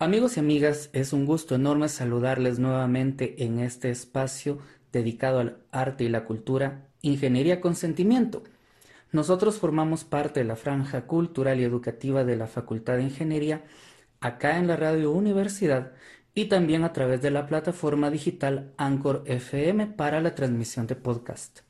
Amigos y amigas, es un gusto enorme saludarles nuevamente en este espacio dedicado al arte y la cultura, Ingeniería con Sentimiento. Nosotros formamos parte de la franja cultural y educativa de la Facultad de Ingeniería acá en la Radio Universidad y también a través de la plataforma digital Anchor FM para la transmisión de podcast.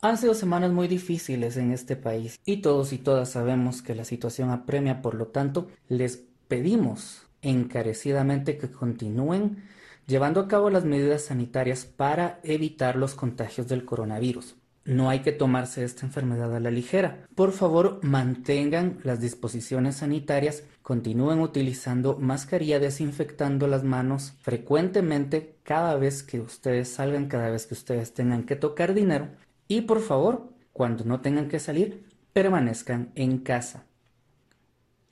Han sido semanas muy difíciles en este país y todos y todas sabemos que la situación apremia, por lo tanto, les pedimos encarecidamente que continúen llevando a cabo las medidas sanitarias para evitar los contagios del coronavirus. No hay que tomarse esta enfermedad a la ligera. Por favor, mantengan las disposiciones sanitarias, continúen utilizando mascarilla, desinfectando las manos frecuentemente cada vez que ustedes salgan, cada vez que ustedes tengan que tocar dinero. Y por favor, cuando no tengan que salir, permanezcan en casa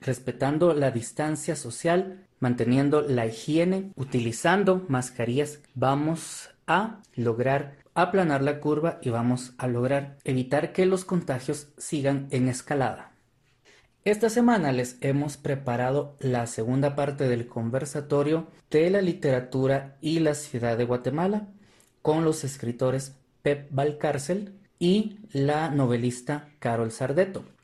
respetando la distancia social, manteniendo la higiene, utilizando mascarillas, vamos a lograr aplanar la curva y vamos a lograr evitar que los contagios sigan en escalada. Esta semana les hemos preparado la segunda parte del conversatorio de la literatura y la ciudad de Guatemala con los escritores Pep Valcárcel y la novelista Carol Sardeto.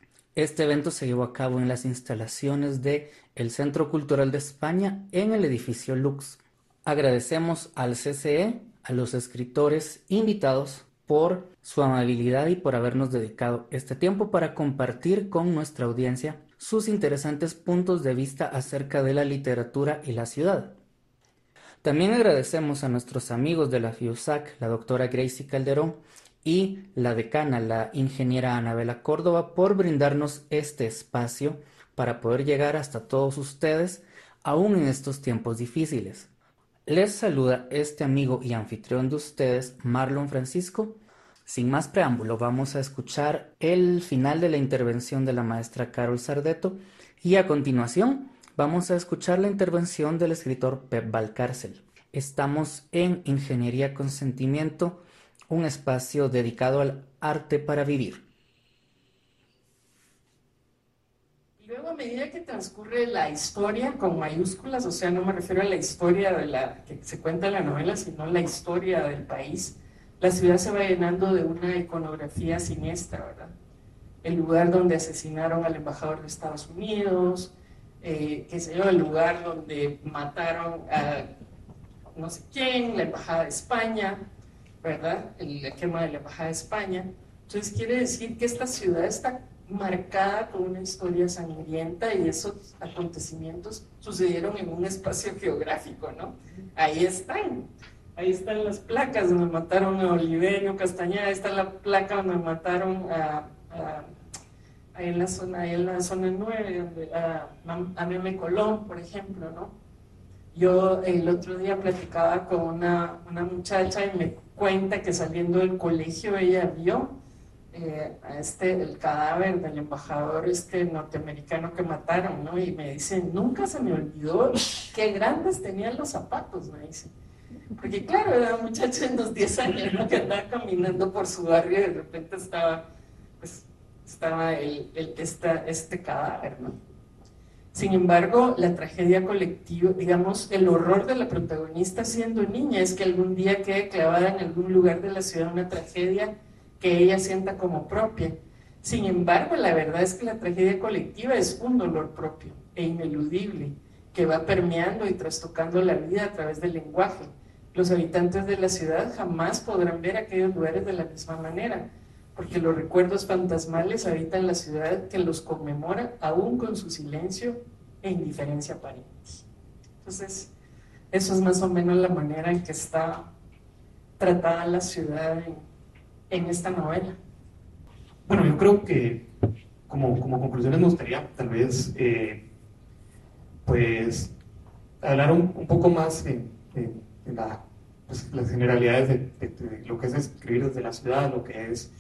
Este evento se llevó a cabo en las instalaciones de el Centro Cultural de España en el edificio Lux. Agradecemos al CCE, a los escritores invitados por su amabilidad y por habernos dedicado este tiempo para compartir con nuestra audiencia sus interesantes puntos de vista acerca de la literatura y la ciudad. También agradecemos a nuestros amigos de la FIUSAC, la doctora Gracie Calderón, y la decana, la ingeniera Anabela Córdoba, por brindarnos este espacio para poder llegar hasta todos ustedes, aún en estos tiempos difíciles. Les saluda este amigo y anfitrión de ustedes, Marlon Francisco. Sin más preámbulo, vamos a escuchar el final de la intervención de la maestra Carol Sardeto y a continuación vamos a escuchar la intervención del escritor Pep Valcárcel. Estamos en Ingeniería con Sentimiento un espacio dedicado al arte para vivir. Luego, a medida que transcurre la historia con mayúsculas, o sea, no me refiero a la historia de la que se cuenta en la novela, sino la historia del país, la ciudad se va llenando de una iconografía siniestra, ¿verdad? El lugar donde asesinaron al embajador de Estados Unidos, eh, qué sé yo, el lugar donde mataron a no sé quién, la embajada de España, ¿verdad? El quema de la Embajada de España. Entonces quiere decir que esta ciudad está marcada con una historia sangrienta y esos acontecimientos sucedieron en un espacio geográfico, ¿no? Ahí están, ahí están las placas donde mataron a Oliverio Castañeda, ahí está la placa donde mataron a, ahí en la zona, ahí en la zona 9, donde, a, a Meme Colón, por ejemplo, ¿no? Yo el otro día platicaba con una, una muchacha y me cuenta que saliendo del colegio ella vio eh, a este, el cadáver del embajador este norteamericano que mataron, ¿no? Y me dice, nunca se me olvidó qué grandes tenían los zapatos, me dice. Porque claro, era un muchacho de unos 10 años. Que andaba caminando por su barrio y de repente estaba, pues, estaba el, el, esta, este cadáver, ¿no? Sin embargo, la tragedia colectiva, digamos, el horror de la protagonista siendo niña es que algún día quede clavada en algún lugar de la ciudad una tragedia que ella sienta como propia. Sin embargo, la verdad es que la tragedia colectiva es un dolor propio e ineludible que va permeando y trastocando la vida a través del lenguaje. Los habitantes de la ciudad jamás podrán ver aquellos lugares de la misma manera, porque los recuerdos fantasmales habitan la ciudad que los conmemora aún con su silencio e indiferencia aparente. Entonces, eso es más o menos la manera en que está tratada la ciudad en, esta novela. Bueno, yo creo que como, como conclusiones me gustaría tal vez eh, pues hablar un, poco más en, pues, las generalidades de, de, lo que es escribir desde la ciudad, lo que es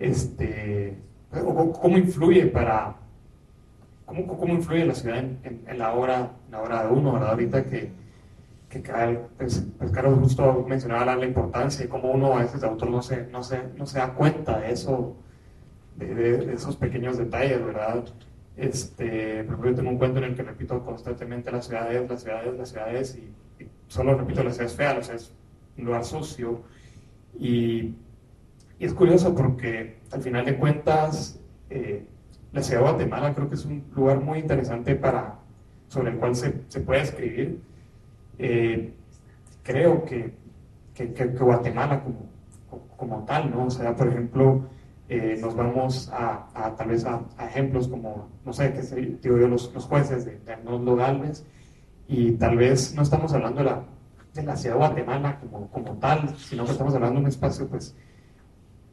este, cómo influye para, cómo, cómo influye la ciudad en, la, hora, la hora de uno, ¿verdad? Ahorita que, que pues, pues, Carlos justo mencionaba la, importancia y cómo uno a veces de autor no se, no se, no se da cuenta de eso, de, de, esos pequeños detalles, ¿verdad? Este, por ejemplo, yo tengo un cuento en el que repito constantemente las ciudades, las ciudades, las ciudades, y, solo repito las ciudades feas, las ciudades un lugar sucio. Y, y, es curioso porque al final de cuentas, eh, la ciudad de Guatemala creo que es un lugar muy interesante para, sobre el cual se, se puede escribir. Eh, creo que, que, que, Guatemala como, como tal, ¿no? O sea, por ejemplo, eh, nos vamos a, a tal vez a, ejemplos como, no sé, que digo yo, los, los jueces de, de Arnoldo Galvez, y tal vez no estamos hablando de la, de la ciudad de Guatemala como, como tal, sino que estamos hablando de un espacio pues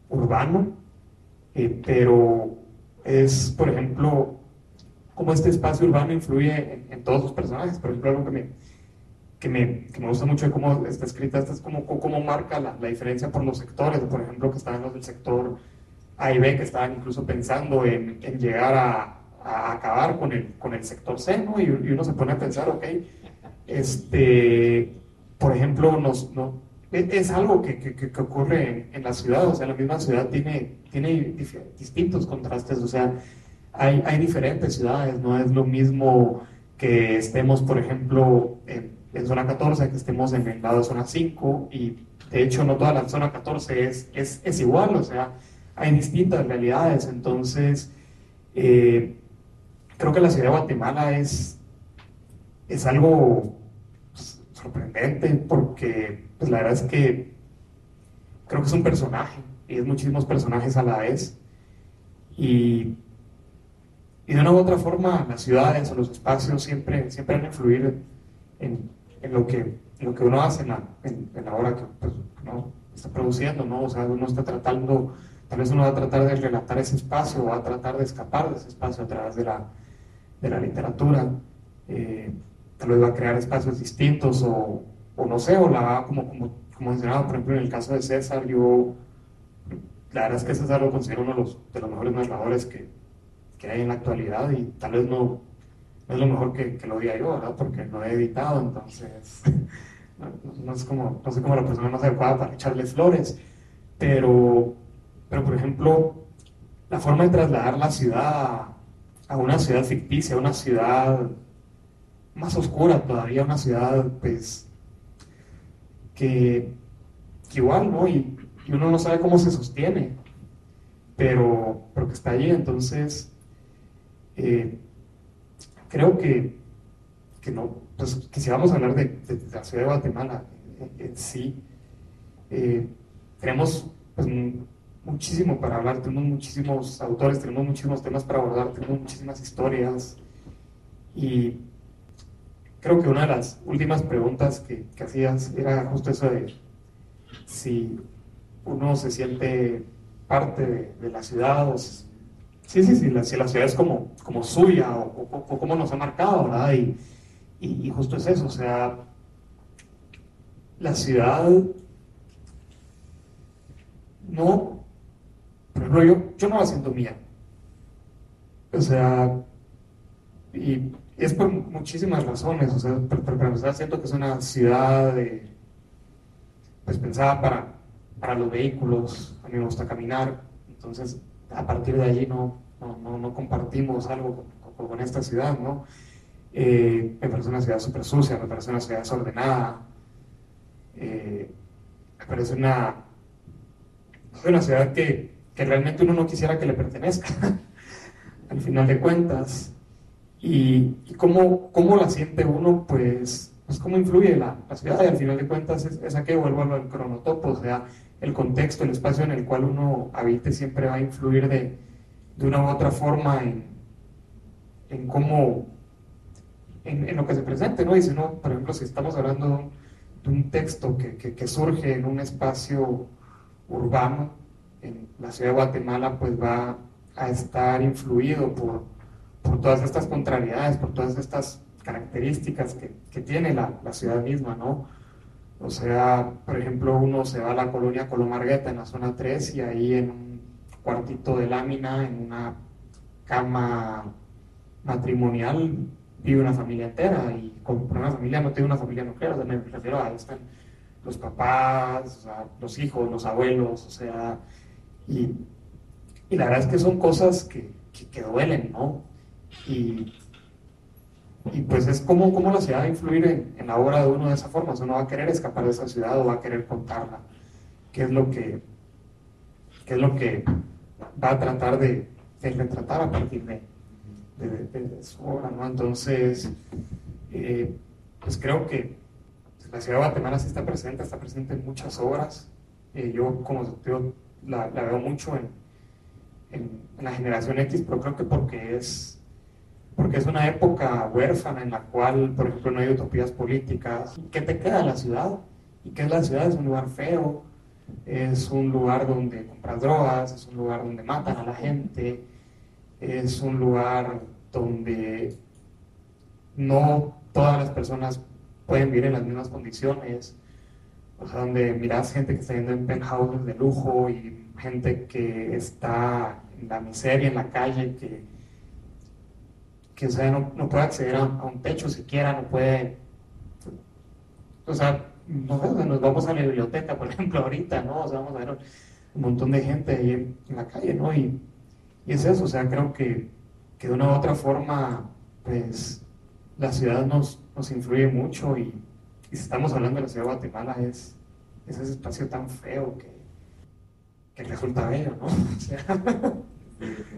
urbano, eh, pero es, por ejemplo, cómo este espacio urbano influye en, todos los personajes. Por ejemplo, algo que me, que me, que me gusta mucho de cómo está escrita, esta es como cómo marca la, la, diferencia por los sectores, por ejemplo, que están los del sector a y B que estaban incluso pensando en, en llegar a, a, acabar con el, con el sector C, ¿no? y, y, uno se pone a pensar, ok, este, por ejemplo, nos, no, es, algo que, que, ocurre en, en, la ciudad, o sea, la misma ciudad tiene, tiene distintos contrastes, o sea, hay, hay diferentes ciudades, no es lo mismo que estemos, por ejemplo, en, zona 14, que estemos en el lado de zona 5, y de hecho no toda la zona 14 es, es, es igual, o sea, hay distintas realidades. Entonces, eh, creo que la ciudad de Guatemala es, es algo sorprendente porque pues, la verdad es que creo que es un personaje y es muchísimos personajes a la vez. Y, y de una u otra forma, las ciudades o los espacios siempre, siempre van influir en, en lo, que, lo que uno hace en la, en, la hora que pues, uno está produciendo, ¿no? O sea, uno está tratando Tal vez uno va a tratar de relatar ese espacio o va a tratar de escapar de ese espacio a través de la, de la literatura. Eh, tal vez va a crear espacios distintos o, o no sé, o la va como, como, como mencionaba, por ejemplo, en el caso de César, yo, la verdad es que César lo considero uno de los, de los mejores narradores que, que, hay en la actualidad y tal vez no, no es lo mejor que, que, lo diga yo, ¿verdad? Porque lo he editado, entonces no, no, es como, no sé cómo la persona más adecuada para echarle flores, pero pero, por ejemplo, la forma de trasladar la ciudad a una ciudad ficticia, a una ciudad más oscura todavía, una ciudad, pues, que, igual, ¿no? Y, uno no sabe cómo se sostiene, pero, pero que está allí. Entonces, eh, creo que, que, no, pues, que si vamos a hablar de, la ciudad de Guatemala en, sí, eh, tenemos pues, muchísimo para hablar, tenemos muchísimos autores, tenemos muchísimos temas para abordar, tenemos muchísimas historias. Y creo que una de las últimas preguntas que, que hacías era justo eso de si uno se siente parte de, la ciudad, o si, sí, sí, sí, la, si la ciudad es como, como suya o, o, cómo nos ha marcado, ¿verdad? Y, y, justo es eso, o sea, la ciudad no por ejemplo, yo, yo no la siento mía. O sea, y es por muchísimas razones. O sea, para empezar, siento que es una ciudad de, pues pensada para, para los vehículos. A mí me gusta caminar. Entonces, a partir de allí no, no, no, compartimos algo con, esta ciudad, ¿no? Eh, me parece una ciudad súper sucia, me parece una ciudad desordenada. Eh, me parece una, una ciudad que que realmente uno no quisiera que le pertenezca, al final de cuentas. Y, cómo, cómo, la siente uno, pues, pues cómo influye la, la ciudad, y al final de cuentas es, es a vuelvo al cronotopo, o sea, el contexto, el espacio en el cual uno habite siempre va a influir de, de una u otra forma en, en cómo, en, en, lo que se presente, ¿no? Y si no, por ejemplo, si estamos hablando de un texto que, que, que surge en un espacio urbano, en la ciudad de Guatemala pues va a estar influido por, por todas estas contrariedades, por todas estas características que, que tiene la, la, ciudad misma, ¿no? O sea, por ejemplo, uno se va a la colonia Colomargueta en la zona 3 y ahí en un cuartito de lámina, en una cama matrimonial, vive una familia entera y con una familia no tiene una familia nuclear, o sea, me refiero a ahí están los papás, los hijos, los abuelos, o sea, y, y, la verdad es que son cosas que, que, duelen, ¿no? Y, y pues es como, como la ciudad va a influir en, en, la obra de uno de esa forma. Uno va a querer escapar de esa ciudad o va a querer contarla. ¿Qué es lo que, qué es lo que va a tratar de, de retratar a partir de, de, su obra? ¿no? Entonces, eh, pues creo que la ciudad de Guatemala sí está presente, está presente en muchas obras. Eh, yo, como yo la, la veo mucho en, en, la generación X, pero creo que porque es, porque es una época huérfana en la cual, por ejemplo, no hay utopías políticas. ¿Qué te queda de la ciudad? ¿Y qué es la ciudad? Es un lugar feo, es un lugar donde compras drogas, es un lugar donde matan a la gente, es un lugar donde no todas las personas pueden vivir en las mismas condiciones, o sea, donde miras gente que está viviendo en penthouses de lujo y gente que está en la miseria, en la calle, que, que no, no, puede acceder a, un techo siquiera, no puede, o sea, no, nos vamos a la biblioteca, por ejemplo, ahorita, ¿no? O sea, vamos a ver un montón de gente ahí en, la calle, ¿no? Y, y, es eso, o sea, creo que, que, de una u otra forma, pues, la ciudad nos, nos influye mucho y, y si estamos hablando de la ciudad de Guatemala, es, es ese espacio tan feo que que resulta bello, ¿no? O sea,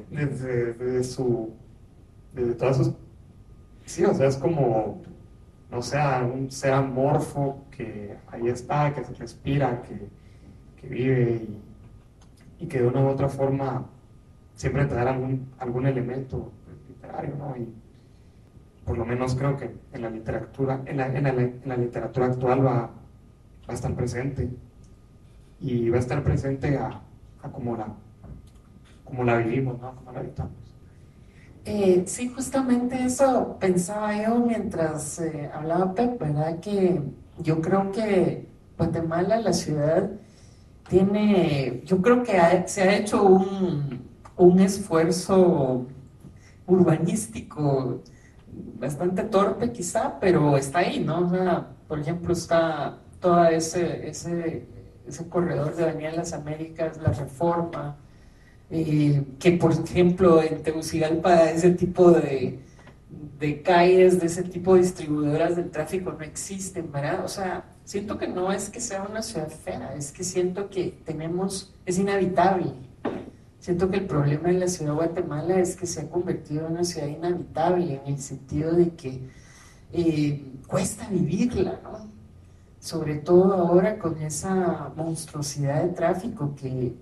desde, su, desde todas sus, sí, o sea, es como, no sé, un ser amorfo que ahí está, que se respira, que, que vive y, que de una u otra forma siempre te da algún, algún elemento literario, ¿no? Y por lo menos creo que en la literatura, en la, en la, en la literatura actual va, va a estar presente y va a estar presente a, como la, como la vivimos, ¿no? Como la habitamos. Eh, sí, justamente eso pensaba yo mientras eh, hablaba Pep, ¿verdad? Que yo creo que Guatemala, la ciudad, tiene, yo creo que se ha hecho un, un esfuerzo urbanístico bastante torpe quizá, pero está ahí, ¿no? O sea, por ejemplo, está todo ese, ese ese corredor de Avenida Las Américas, la reforma, eh, que por ejemplo en Tegucigalpa ese tipo de, de calles, de ese tipo de distribuidoras del tráfico no existen, ¿verdad? O sea, siento que no es que sea una ciudad fea, es que siento que tenemos, es inhabitable. Siento que el problema de la ciudad de Guatemala es que se ha convertido en una ciudad inhabitable, en el sentido de que eh, cuesta vivirla, ¿no? sobre todo ahora con esa monstruosidad de tráfico que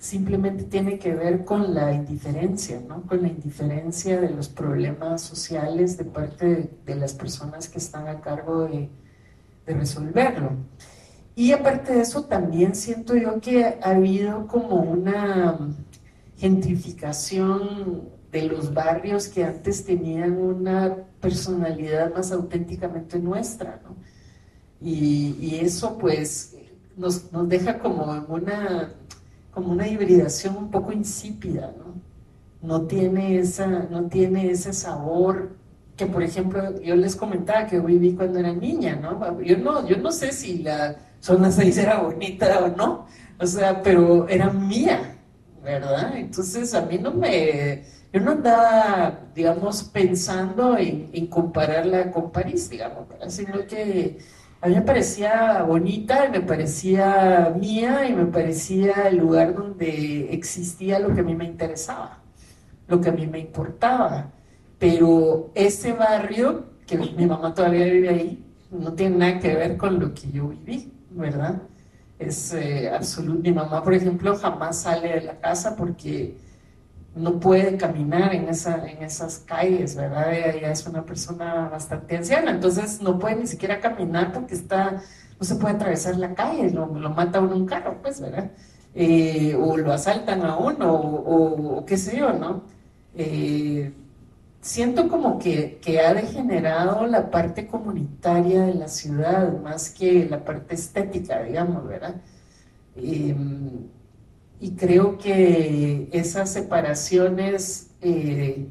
simplemente tiene que ver con la indiferencia, ¿no? con la indiferencia de los problemas sociales de parte de, las personas que están a cargo de, resolverlo. Y aparte de eso, también siento yo que ha habido como una gentrificación de los barrios que antes tenían una personalidad más auténticamente nuestra, ¿no? Y, eso pues nos, nos, deja como en una, como una hibridación un poco insípida, ¿no? No tiene, esa, no tiene ese sabor que, por ejemplo, yo les comentaba que viví cuando era niña, ¿no? Yo no, yo no sé si la zona 6 era bonita o no, o sea, pero era mía, ¿verdad? Entonces a mí no me, yo no andaba, digamos, pensando en, en compararla con París, digamos, sino que a mí me parecía bonita y me parecía mía y me parecía el lugar donde existía lo que a mí me interesaba, lo que a mí me importaba. Pero ese barrio, que mi mamá todavía vive ahí, no tiene nada que ver con lo que yo viví, ¿verdad? Es eh, absoluto. Mi mamá, por ejemplo, jamás sale de la casa porque no puede caminar en, esa, en esas calles, ¿verdad? Ella es una persona bastante anciana, entonces no puede ni siquiera caminar porque está, no se puede atravesar la calle, lo, lo mata uno un carro, pues, ¿verdad? Eh, o lo asaltan a uno, o, qué sé yo, ¿no? Eh, siento como que, que, ha degenerado la parte comunitaria de la ciudad más que la parte estética, digamos, ¿verdad? Eh, y creo que esas separaciones eh,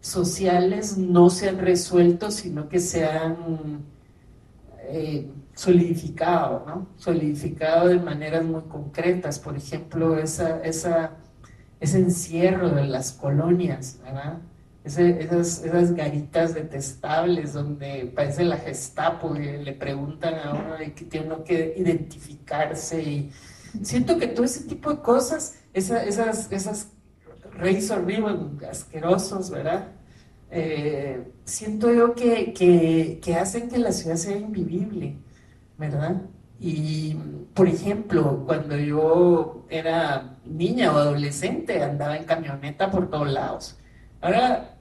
sociales no se han resuelto, sino que se han eh, solidificado, ¿no? Solidificado de maneras muy concretas. Por ejemplo, esa, esa, ese encierro de las colonias, ¿verdad? esas, garitas detestables donde parece la Gestapo y le preguntan a uno de que tiene uno que identificarse y siento que todo ese tipo de cosas, esas, esas razor asquerosos, ¿verdad? Eh, siento yo que, que hacen que la ciudad sea invivible, ¿verdad? Y, por ejemplo, cuando yo era niña o adolescente, andaba en camioneta por todos lados. Ahora,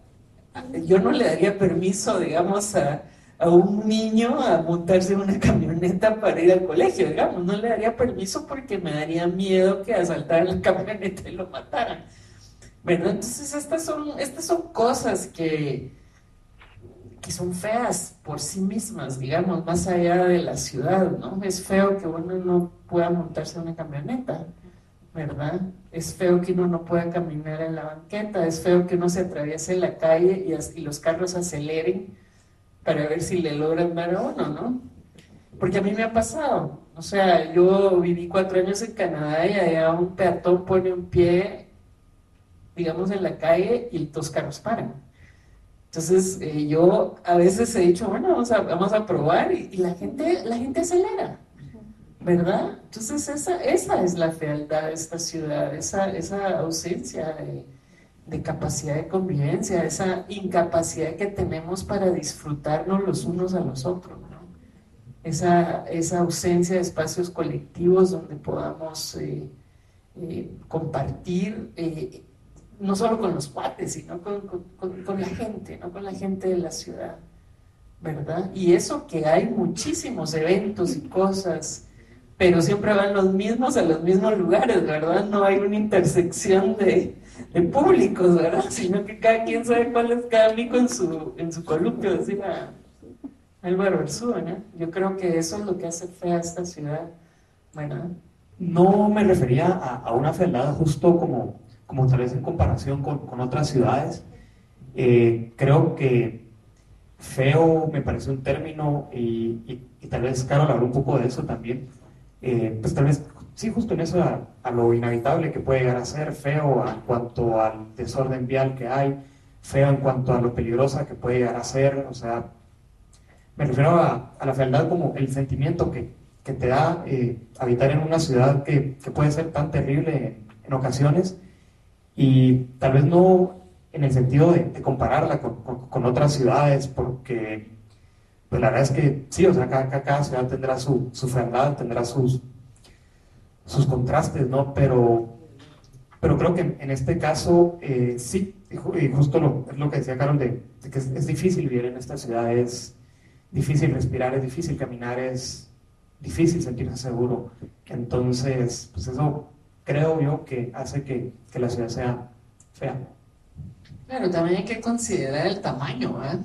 yo no le daría permiso, digamos, a, a un niño a montarse en una camioneta para ir al colegio, digamos. No le daría permiso porque me daría miedo que asaltaran la camioneta y lo mataran. Bueno, entonces estas son, estas son cosas que, que son feas por sí mismas, digamos, más allá de la ciudad, ¿no? Es feo que uno no pueda montarse en una camioneta, ¿verdad? Es feo que uno no pueda caminar en la banqueta, es feo que uno se atraviese la calle y los carros aceleren para ver si le logran dar a uno, ¿no? Porque a mí me ha pasado, o sea, yo viví cuatro años en Canadá y allá un peatón pone un pie, digamos, en la calle y dos carros paran. Entonces, eh, yo a veces he dicho, bueno, vamos a, vamos a probar y, la, gente, la gente acelera, ¿verdad? Entonces, esa, esa es la fealdad de esta ciudad, esa, esa ausencia de, de capacidad de convivencia, esa incapacidad que tenemos para disfrutarnos los unos a los otros, ¿no? esa, esa, ausencia de espacios colectivos donde podamos eh, eh, compartir no solo con los cuates, sino con, con, la gente, ¿no? con la gente de la ciudad, ¿verdad? Y eso que hay muchísimos eventos y cosas, pero siempre van los mismos a los mismos lugares, ¿verdad? No hay una intersección de, de públicos, ¿verdad? Sino que cada quien sabe cuál es cada amigo en su, en su columpio, decía Álvaro Arzúa, ¿no? Yo creo que eso es lo que hace fea esta ciudad, ¿verdad? No me refería a, a una fealdad justo como como tal vez en comparación con, con otras ciudades. Eh, creo que feo me parece un término y, y, tal vez Carol habló un poco de eso también. Eh, pues tal vez, sí, justo en eso a, lo inhabitable que puede llegar a ser, feo en cuanto al desorden vial que hay, feo en cuanto a lo peligrosa que puede llegar a ser, o sea, me refiero a, la fealdad como el sentimiento que, que te da eh, habitar en una ciudad que, que, puede ser tan terrible en, ocasiones y tal vez no en el sentido de, compararla con, con, otras ciudades, porque pues la verdad es que sí, o sea, cada, cada ciudad tendrá su, su fealdad, tendrá sus, sus contrastes, ¿no? Pero, pero creo que en, este caso eh, sí, y justo lo, es lo que decía Carol, de, que es, es, difícil vivir en esta ciudad, es difícil respirar, es difícil caminar, es difícil sentirse seguro. Entonces, pues eso creo yo que hace que, que la ciudad sea fea. Claro, también hay que considerar el tamaño, ¿eh?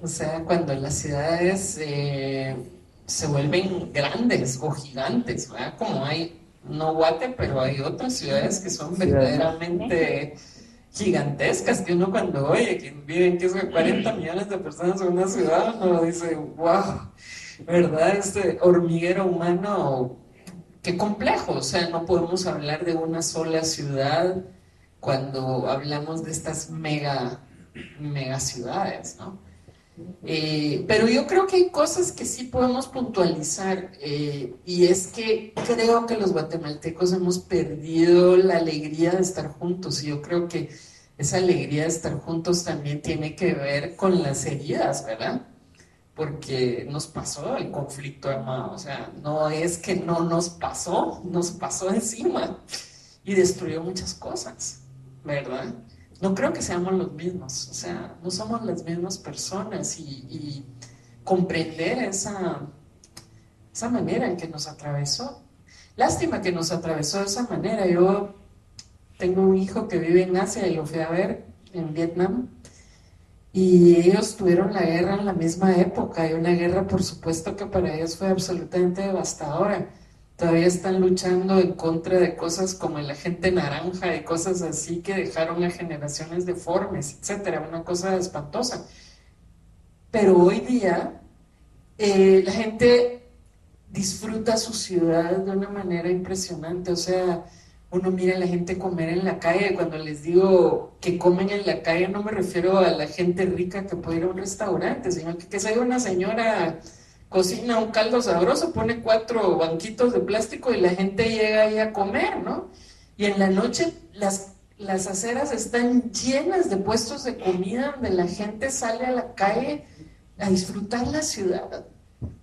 O sea, cuando las ciudades eh, se vuelven grandes o gigantes, ¿verdad? Como hay, no Guate, pero hay otras ciudades que son verdaderamente gigantescas, que uno cuando oye que viven que 40 millones de personas en una ciudad, uno dice, wow, ¿verdad? Este hormiguero humano qué complejo, o sea, no podemos hablar de una sola ciudad cuando hablamos de estas mega, mega ciudades, ¿no? Eh, pero yo creo que hay cosas que sí podemos puntualizar eh, y es que creo que los guatemaltecos hemos perdido la alegría de estar juntos y yo creo que esa alegría de estar juntos también tiene que ver con las heridas, ¿verdad? porque nos pasó el conflicto armado, o sea, no es que no nos pasó, nos pasó encima y destruyó muchas cosas, ¿verdad? No creo que seamos los mismos, o sea, no somos las mismas personas y, comprender esa, esa manera en que nos atravesó. Lástima que nos atravesó de esa manera. Yo tengo un hijo que vive en Asia y lo fui a ver en Vietnam y ellos tuvieron la guerra en la misma época y una guerra por supuesto que para ellos fue absolutamente devastadora. Todavía están luchando en contra de cosas como el agente naranja y cosas así que dejaron a generaciones deformes, etcétera, una cosa espantosa. Pero hoy día eh, la gente disfruta su ciudad de una manera impresionante, o sea, uno mira a la gente comer en la calle. Cuando les digo que comen en la calle, no me refiero a la gente rica que puede ir a un restaurante, sino que, que una señora cocina un caldo sabroso, pone cuatro banquitos de plástico y la gente llega ahí a comer, ¿no? Y en la noche las, las aceras están llenas de puestos de comida donde la gente sale a la calle a disfrutar la ciudad.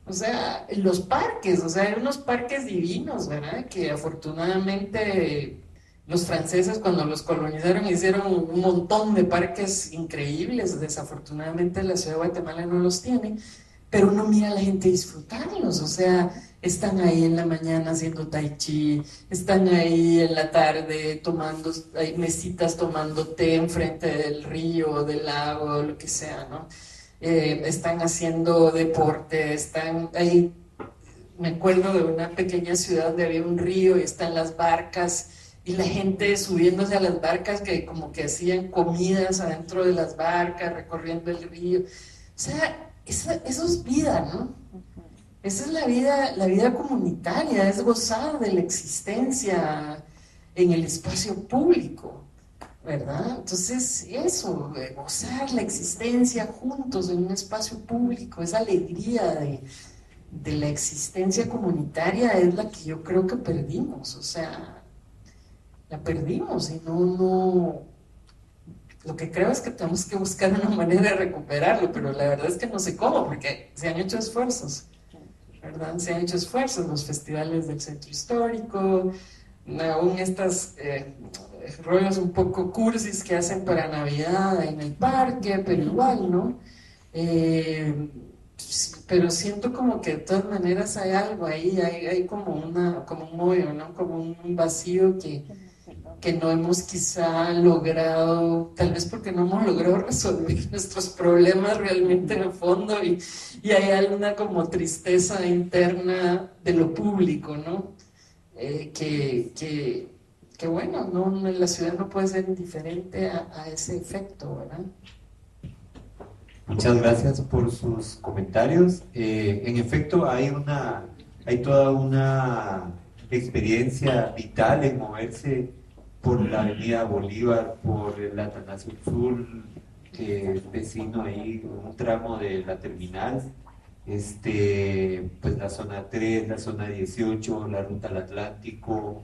O sea, los parques, o sea, hay unos parques divinos, ¿verdad? Que afortunadamente los franceses cuando los colonizaron hicieron un montón de parques increíbles. Desafortunadamente la ciudad de Guatemala no los tiene, pero uno mira a la gente disfrutarlos, o sea, están ahí en la mañana haciendo tai chi, están ahí en la tarde tomando, hay mesitas tomando té enfrente del río, del lago, lo que sea, ¿no? Eh, están haciendo deporte, están ahí, me acuerdo de una pequeña ciudad donde había un río y están las barcas y la gente subiéndose a las barcas que como que hacían comidas adentro de las barcas, recorriendo el río. O sea, eso, eso es vida, ¿no? Esa es la vida, la vida comunitaria, es gozar de la existencia en el espacio público. ¿verdad? Entonces, eso, gozar la existencia juntos en un espacio público, esa alegría de, de, la existencia comunitaria es la que yo creo que perdimos, o sea, la perdimos y no, no, lo que creo es que tenemos que buscar una manera de recuperarlo, pero la verdad es que no sé cómo, porque se han hecho esfuerzos, ¿verdad? Se han hecho esfuerzos, los festivales del centro histórico, aún estas... Eh, rollos un poco cursis que hacen para Navidad en el parque, pero igual, ¿no? Eh, pero siento como que de todas maneras hay algo ahí, hay, hay como, una, como un hoyo, ¿no? Como un vacío que, que no hemos quizá logrado, tal vez porque no hemos logrado resolver nuestros problemas realmente en el fondo y, y hay alguna como tristeza interna de lo público, ¿no? Eh, que, que, bueno, no, la ciudad no puede ser indiferente a, ese efecto, ¿verdad? Muchas gracias por sus comentarios. Eh, en efecto, hay una, hay toda una experiencia vital en moverse por la Avenida Bolívar, por el Atanasio Sur, que vecino ahí, un tramo de la terminal, este, pues la zona 3, la zona 18, la ruta al Atlántico,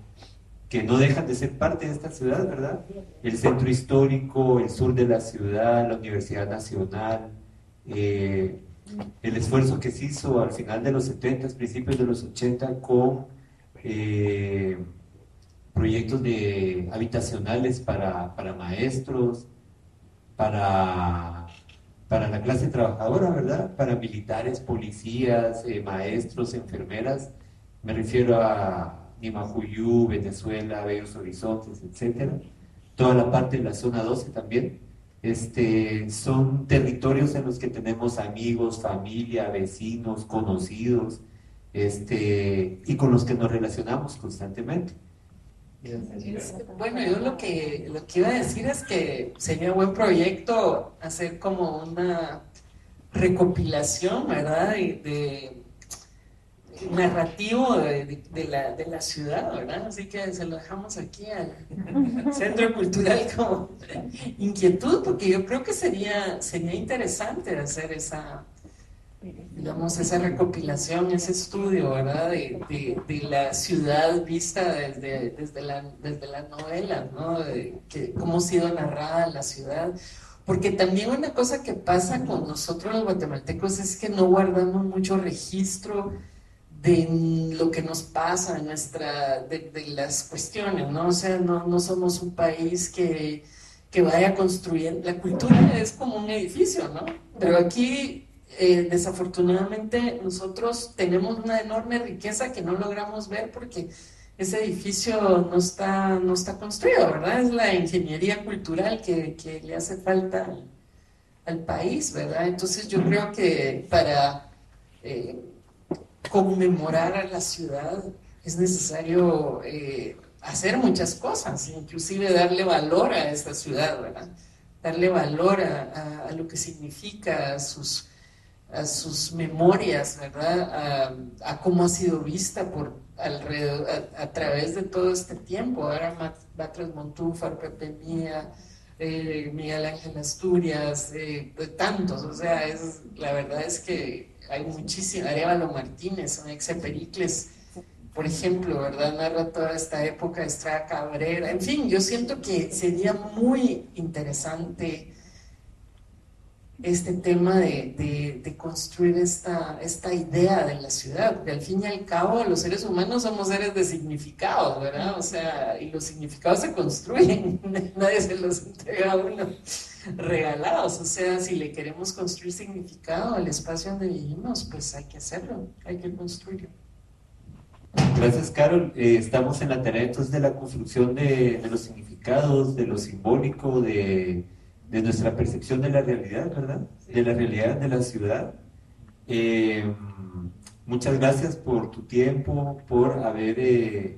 que no dejan de ser parte de esta ciudad, ¿verdad? El centro histórico, el sur de la ciudad, la Universidad Nacional, eh, el esfuerzo que se hizo al final de los 70, principios de los 80 con eh, proyectos de habitacionales para, para maestros, para, para la clase trabajadora, ¿verdad? Para militares, policías, eh, maestros, enfermeras. Me refiero a Nimajuyú, Venezuela, Bellos Horizontes, etcétera. Toda la parte de la zona 12 también. Este, son territorios en los que tenemos amigos, familia, vecinos, conocidos, este, y con los que nos relacionamos constantemente. Bueno, yo lo que, lo que iba a decir es que sería buen proyecto hacer como una recopilación, ¿verdad? de narrativo de, la, de, la, ciudad, ¿verdad? Así que se lo dejamos aquí al Centro Cultural como inquietud, porque yo creo que sería, sería interesante hacer esa, digamos, esa recopilación, ese estudio, ¿verdad? De, de la ciudad vista desde, desde, la, desde la novela, ¿no? De que, cómo ha sido narrada la ciudad. Porque también una cosa que pasa con nosotros los guatemaltecos es que no guardamos mucho registro de lo que nos pasa, nuestra, de, las cuestiones, ¿no? O sea, no, no somos un país que, que, vaya construyendo, la cultura es como un edificio, ¿no? Pero aquí, eh, desafortunadamente, nosotros tenemos una enorme riqueza que no logramos ver porque ese edificio no está, no está construido, ¿verdad? Es la ingeniería cultural que, que le hace falta al, país, ¿verdad? Entonces yo creo que para... Eh, conmemorar a la ciudad, es necesario eh, hacer muchas cosas, inclusive darle valor a esta ciudad, ¿verdad? Darle valor a, lo que significa, a sus, a sus memorias, ¿verdad? A, cómo ha sido vista por, alrededor, a, través de todo este tiempo. Ahora Batres Montúfar, Pepe Mía, eh, Miguel Ángel Asturias, eh, tantos. O sea, es, la verdad es que hay muchísimo. Arevalo Martínez, Exe Pericles, por ejemplo, ¿verdad? Narra toda esta época Estrada Cabrera. En fin, yo siento que sería muy interesante este tema de, construir esta, esta idea de la ciudad, porque al fin y al cabo los seres humanos somos seres de significados, ¿verdad? O sea, y los significados se construyen, nadie se los entrega a uno regalados, o sea, si le queremos construir significado al espacio donde vivimos, pues hay que hacerlo, hay que construirlo. Gracias, Carol. Eh, estamos en la tarea entonces de la construcción de los significados, de lo simbólico, de de nuestra percepción de la realidad, ¿verdad? De la realidad de la ciudad. Eh, muchas gracias por tu tiempo, por haber eh,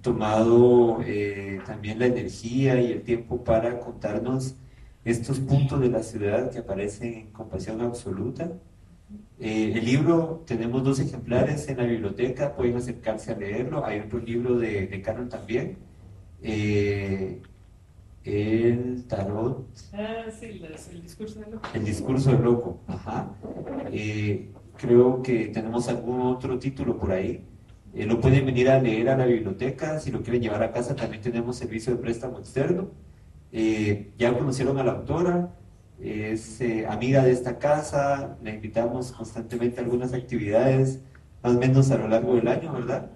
tomado eh, también la energía y el tiempo para contarnos estos puntos de la ciudad que aparecen en compasión absoluta. el libro, tenemos dos ejemplares en la biblioteca, pueden acercarse a leerlo. Hay otro libro de, de Carol también el tarot. Ah, sí, el discurso del loco. El discurso del loco, ajá. Eh, creo que tenemos algún otro título por ahí. Eh, lo pueden venir a leer a la biblioteca. Si lo quieren llevar a casa, también tenemos servicio de préstamo externo. Eh, ya conocieron a la autora, es amiga de esta casa. La invitamos constantemente a algunas actividades, más o menos a lo largo del año, ¿verdad?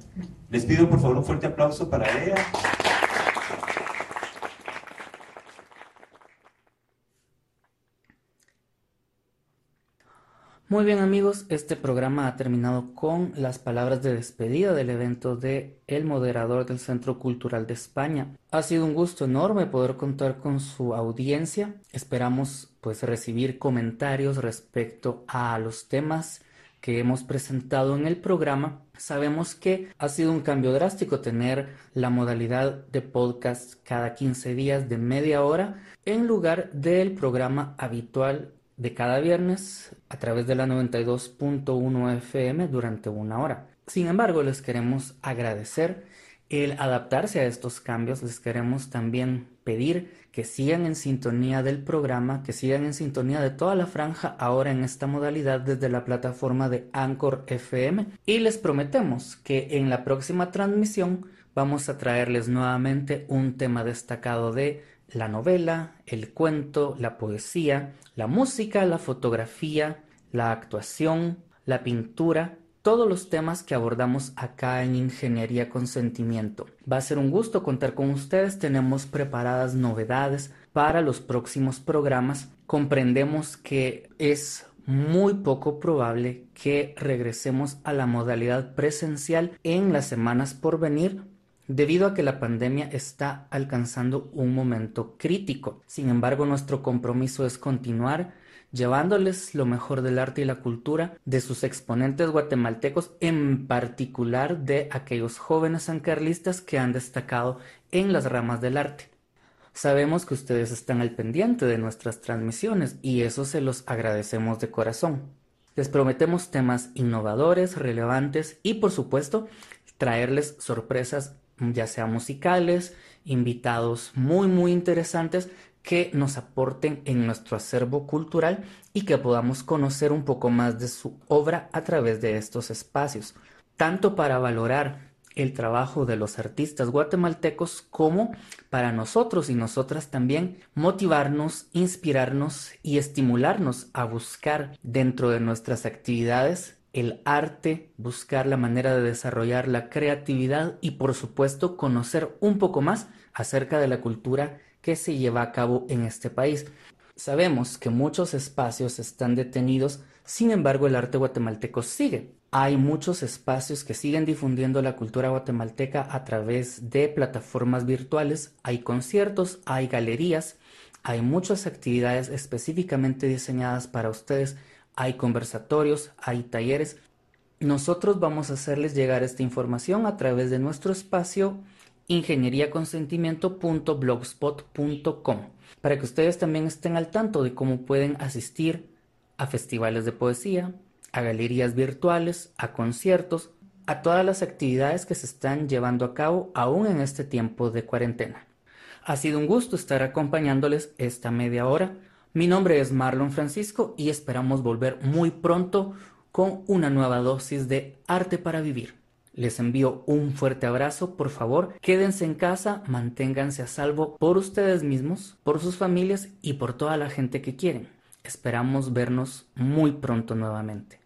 Les pido por favor un fuerte aplauso para ella. Muy bien amigos, este programa ha terminado con las palabras de despedida del evento de el moderador del Centro Cultural de España. Ha sido un gusto enorme poder contar con su audiencia. Esperamos pues recibir comentarios respecto a los temas que hemos presentado en el programa. Sabemos que ha sido un cambio drástico tener la modalidad de podcast cada 15 días de media hora en lugar del programa habitual de cada viernes a través de la 92.1 FM durante una hora. Sin embargo, les queremos agradecer el adaptarse a estos cambios, les queremos también pedir que sigan en sintonía del programa, que sigan en sintonía de toda la franja ahora en esta modalidad desde la plataforma de Anchor FM y les prometemos que en la próxima transmisión vamos a traerles nuevamente un tema destacado de la novela, el cuento, la poesía, la música, la fotografía, la actuación, la pintura, todos los temas que abordamos acá en Ingeniería con Sentimiento. Va a ser un gusto contar con ustedes, tenemos preparadas novedades para los próximos programas. Comprendemos que es muy poco probable que regresemos a la modalidad presencial en las semanas por venir debido a que la pandemia está alcanzando un momento crítico. Sin embargo, nuestro compromiso es continuar llevándoles lo mejor del arte y la cultura de sus exponentes guatemaltecos, en particular de aquellos jóvenes sancarlistas que han destacado en las ramas del arte. Sabemos que ustedes están al pendiente de nuestras transmisiones y eso se los agradecemos de corazón. Les prometemos temas innovadores, relevantes y por supuesto traerles sorpresas ya sea musicales, invitados muy muy interesantes que nos aporten en nuestro acervo cultural y que podamos conocer un poco más de su obra a través de estos espacios, tanto para valorar el trabajo de los artistas guatemaltecos como para nosotros y nosotras también motivarnos, inspirarnos y estimularnos a buscar dentro de nuestras actividades el arte, buscar la manera de desarrollar la creatividad y por supuesto conocer un poco más acerca de la cultura que se lleva a cabo en este país. Sabemos que muchos espacios están detenidos, sin embargo el arte guatemalteco sigue. Hay muchos espacios que siguen difundiendo la cultura guatemalteca a través de plataformas virtuales, hay conciertos, hay galerías, hay muchas actividades específicamente diseñadas para ustedes hay conversatorios, hay talleres. Nosotros vamos a hacerles llegar esta información a través de nuestro espacio ingenieriaconsentimiento.blogspot.com para que ustedes también estén al tanto de cómo pueden asistir a festivales de poesía, a galerías virtuales, a conciertos, a todas las actividades que se están llevando a cabo aún en este tiempo de cuarentena. Ha sido un gusto estar acompañándoles esta media hora. Mi nombre es Marlon Francisco y esperamos volver muy pronto con una nueva dosis de arte para vivir. Les envío un fuerte abrazo, por favor, quédense en casa, manténganse a salvo por ustedes mismos, por sus familias y por toda la gente que quieren. Esperamos vernos muy pronto nuevamente.